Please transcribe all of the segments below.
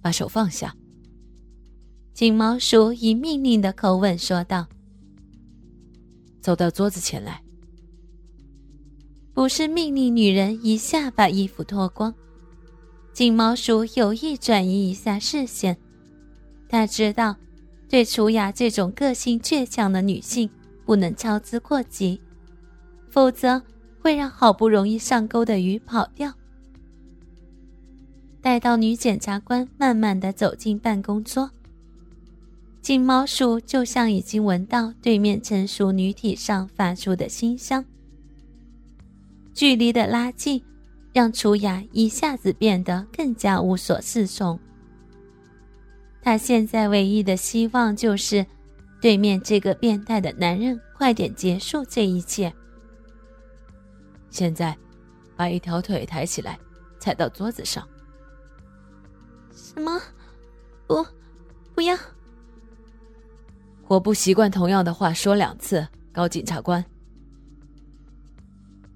把手放下。金毛鼠以命令的口吻说道：“走到桌子前来。”不是命令女人一下把衣服脱光。金毛鼠有意转移一下视线，他知道，对楚雅这种个性倔强的女性不能操之过急，否则会让好不容易上钩的鱼跑掉。待到女检察官慢慢的走进办公桌，金毛鼠就像已经闻到对面成熟女体上发出的馨香。距离的拉近，让楚雅一下子变得更加无所适从。他现在唯一的希望就是，对面这个变态的男人快点结束这一切。现在，把一条腿抬起来，踩到桌子上。什么？不，不要！我不习惯同样的话说两次，高检察官。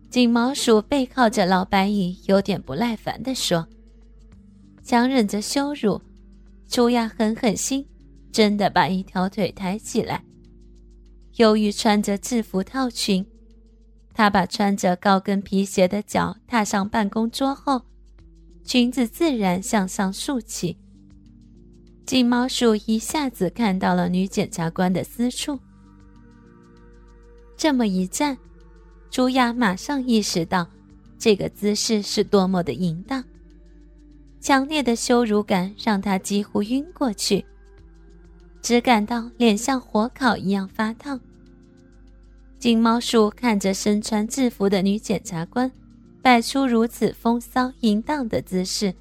锦毛鼠背靠着老白蚁，有点不耐烦地说：“强忍着羞辱，楚亚狠狠心，真的把一条腿抬起来。由于穿着制服套裙，她把穿着高跟皮鞋的脚踏上办公桌后。”裙子自然向上竖起。金毛鼠一下子看到了女检察官的私处。这么一站，朱雅马上意识到这个姿势是多么的淫荡。强烈的羞辱感让她几乎晕过去，只感到脸像火烤一样发烫。金毛鼠看着身穿制服的女检察官。摆出如此风骚淫荡的姿势，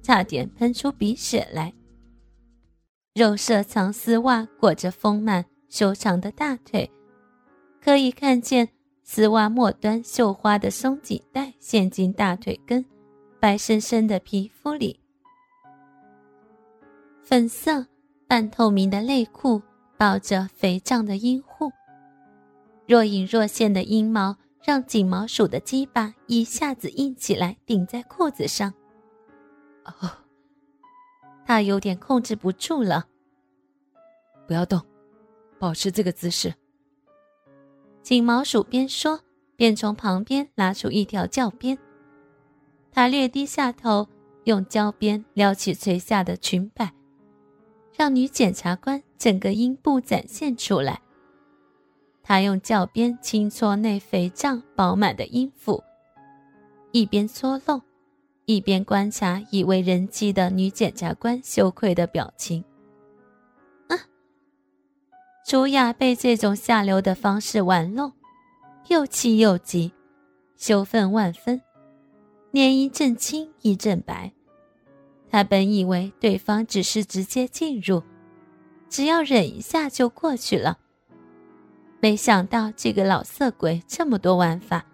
差点喷出鼻血来。肉色长丝袜裹着丰满修长的大腿，可以看见丝袜末端绣花的松紧带陷进大腿根白生生的皮肤里。粉色半透明的内裤抱着肥胀的阴户，若隐若现的阴毛。让锦毛鼠的鸡巴一下子硬起来，顶在裤子上。哦，他有点控制不住了。不要动，保持这个姿势。锦毛鼠边说边从旁边拿出一条教鞭，他略低下头，用胶鞭撩起垂下的裙摆，让女检察官整个阴部展现出来。他用教鞭轻搓那肥胀饱满的阴府，一边搓弄，一边观察已为人妻的女检察官羞愧的表情。啊！楚雅被这种下流的方式玩弄，又气又急，羞愤万分，脸一阵青一阵白。他本以为对方只是直接进入，只要忍一下就过去了。没想到这个老色鬼这么多玩法，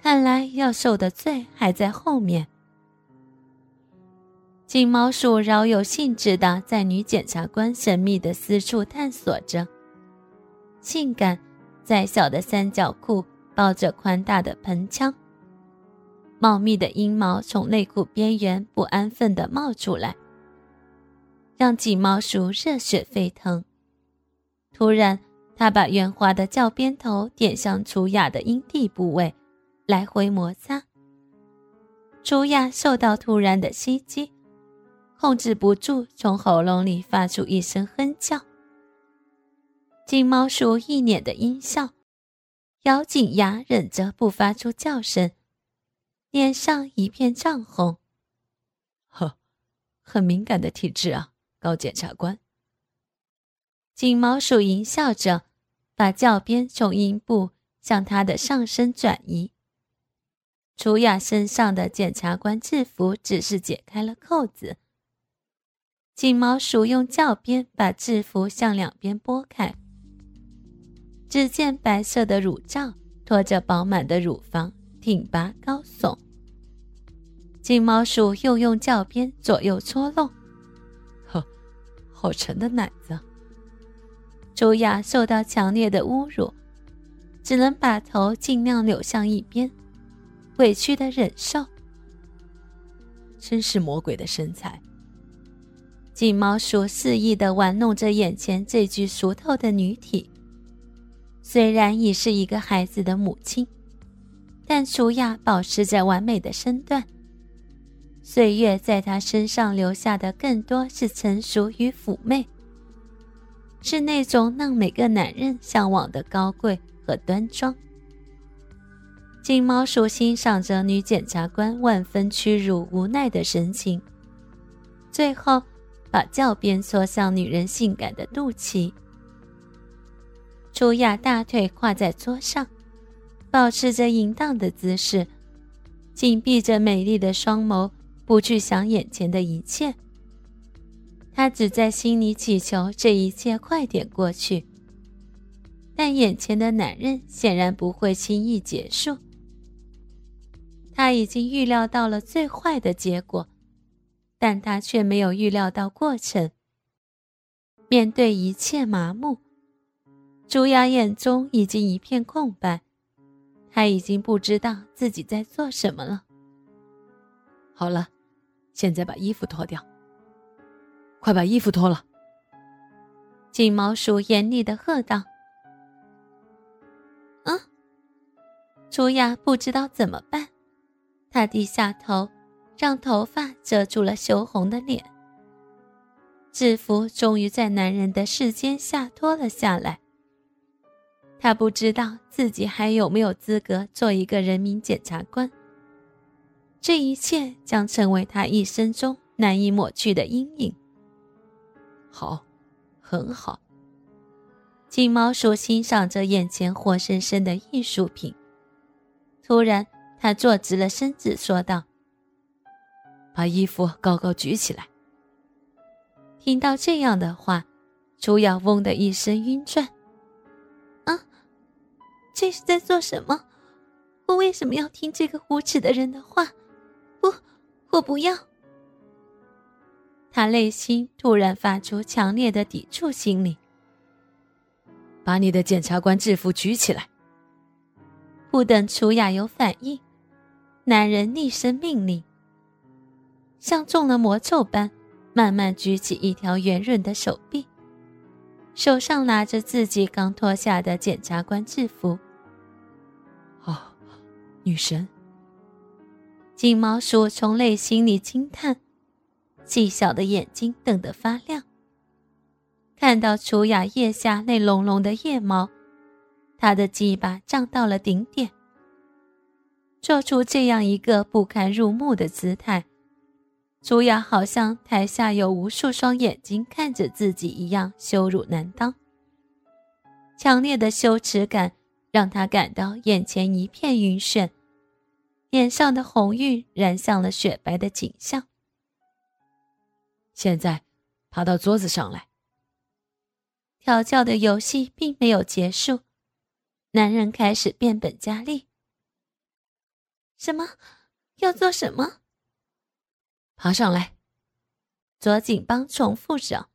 看来要受的罪还在后面。金毛鼠饶有兴致的在女检察官神秘的私处探索着，性感窄小的三角裤包着宽大的盆腔，茂密的阴毛从内裤边缘不安分的冒出来，让金毛鼠热血沸腾。突然。他把圆滑的教鞭头点向楚雅的阴蒂部位，来回摩擦。楚雅受到突然的袭击，控制不住从喉咙里发出一声哼叫。金毛鼠一脸的阴笑，咬紧牙忍着不发出叫声，脸上一片涨红。呵，很敏感的体质啊，高检察官。金毛鼠淫笑着。把教鞭从阴部向他的上身转移。楚雅身上的检察官制服只是解开了扣子。金毛鼠用教鞭把制服向两边拨开，只见白色的乳罩托着饱满的乳房，挺拔高耸。金毛鼠又用教鞭左右搓弄，呵，好沉的奶子。朱雅受到强烈的侮辱，只能把头尽量扭向一边，委屈的忍受。真是魔鬼的身材，金毛鼠肆意地玩弄着眼前这具熟透的女体。虽然已是一个孩子的母亲，但楚雅保持着完美的身段。岁月在她身上留下的更多是成熟与妩媚，是那种让每个男人向往的高贵和端庄。金毛鼠欣赏着女检察官万分屈辱、无奈的神情，最后把教鞭戳向女人性感的肚脐。楚雅大腿跨在桌上，保持着淫荡的姿势，紧闭着美丽的双眸，不去想眼前的一切。他只在心里祈求这一切快点过去。但眼前的男人显然不会轻易结束。他已经预料到了最坏的结果，但他却没有预料到过程。面对一切麻木，朱雅眼中已经一片空白，他已经不知道自己在做什么了。好了，现在把衣服脱掉，快把衣服脱了！金毛鼠严厉的喝道。嗯，朱雅不知道怎么办。他低下头，让头发遮住了羞红的脸。制服终于在男人的视线下脱了下来。他不知道自己还有没有资格做一个人民检察官。这一切将成为他一生中难以抹去的阴影。好，很好。金毛鼠欣赏着眼前活生生的艺术品，突然。他坐直了身子，说道：“把衣服高高举起来。”听到这样的话，朱瑶嗡的一声晕转。“啊，这是在做什么？我为什么要听这个无耻的人的话？不，我不要！”他内心突然发出强烈的抵触心理。“把你的检察官制服举起来！”不等楚雅有反应。男人厉声命令，像中了魔咒般，慢慢举起一条圆润的手臂，手上拿着自己刚脱下的检察官制服。哦，女神！金毛鼠从内心里惊叹，细小的眼睛瞪得发亮。看到楚雅腋下那浓浓的腋毛，他的鸡巴胀到了顶点。做出这样一个不堪入目的姿态，楚雅好像台下有无数双眼睛看着自己一样，羞辱难当。强烈的羞耻感让他感到眼前一片晕眩，脸上的红晕染上了雪白的景象。现在，爬到桌子上来。调教的游戏并没有结束，男人开始变本加厉。什么？要做什么？爬上来。左警帮重复着，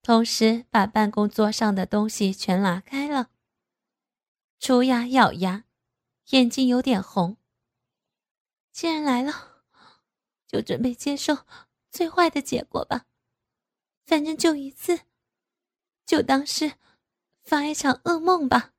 同时把办公桌上的东西全拿开了。楚雅咬牙，眼睛有点红。既然来了，就准备接受最坏的结果吧。反正就一次，就当是发一场噩梦吧。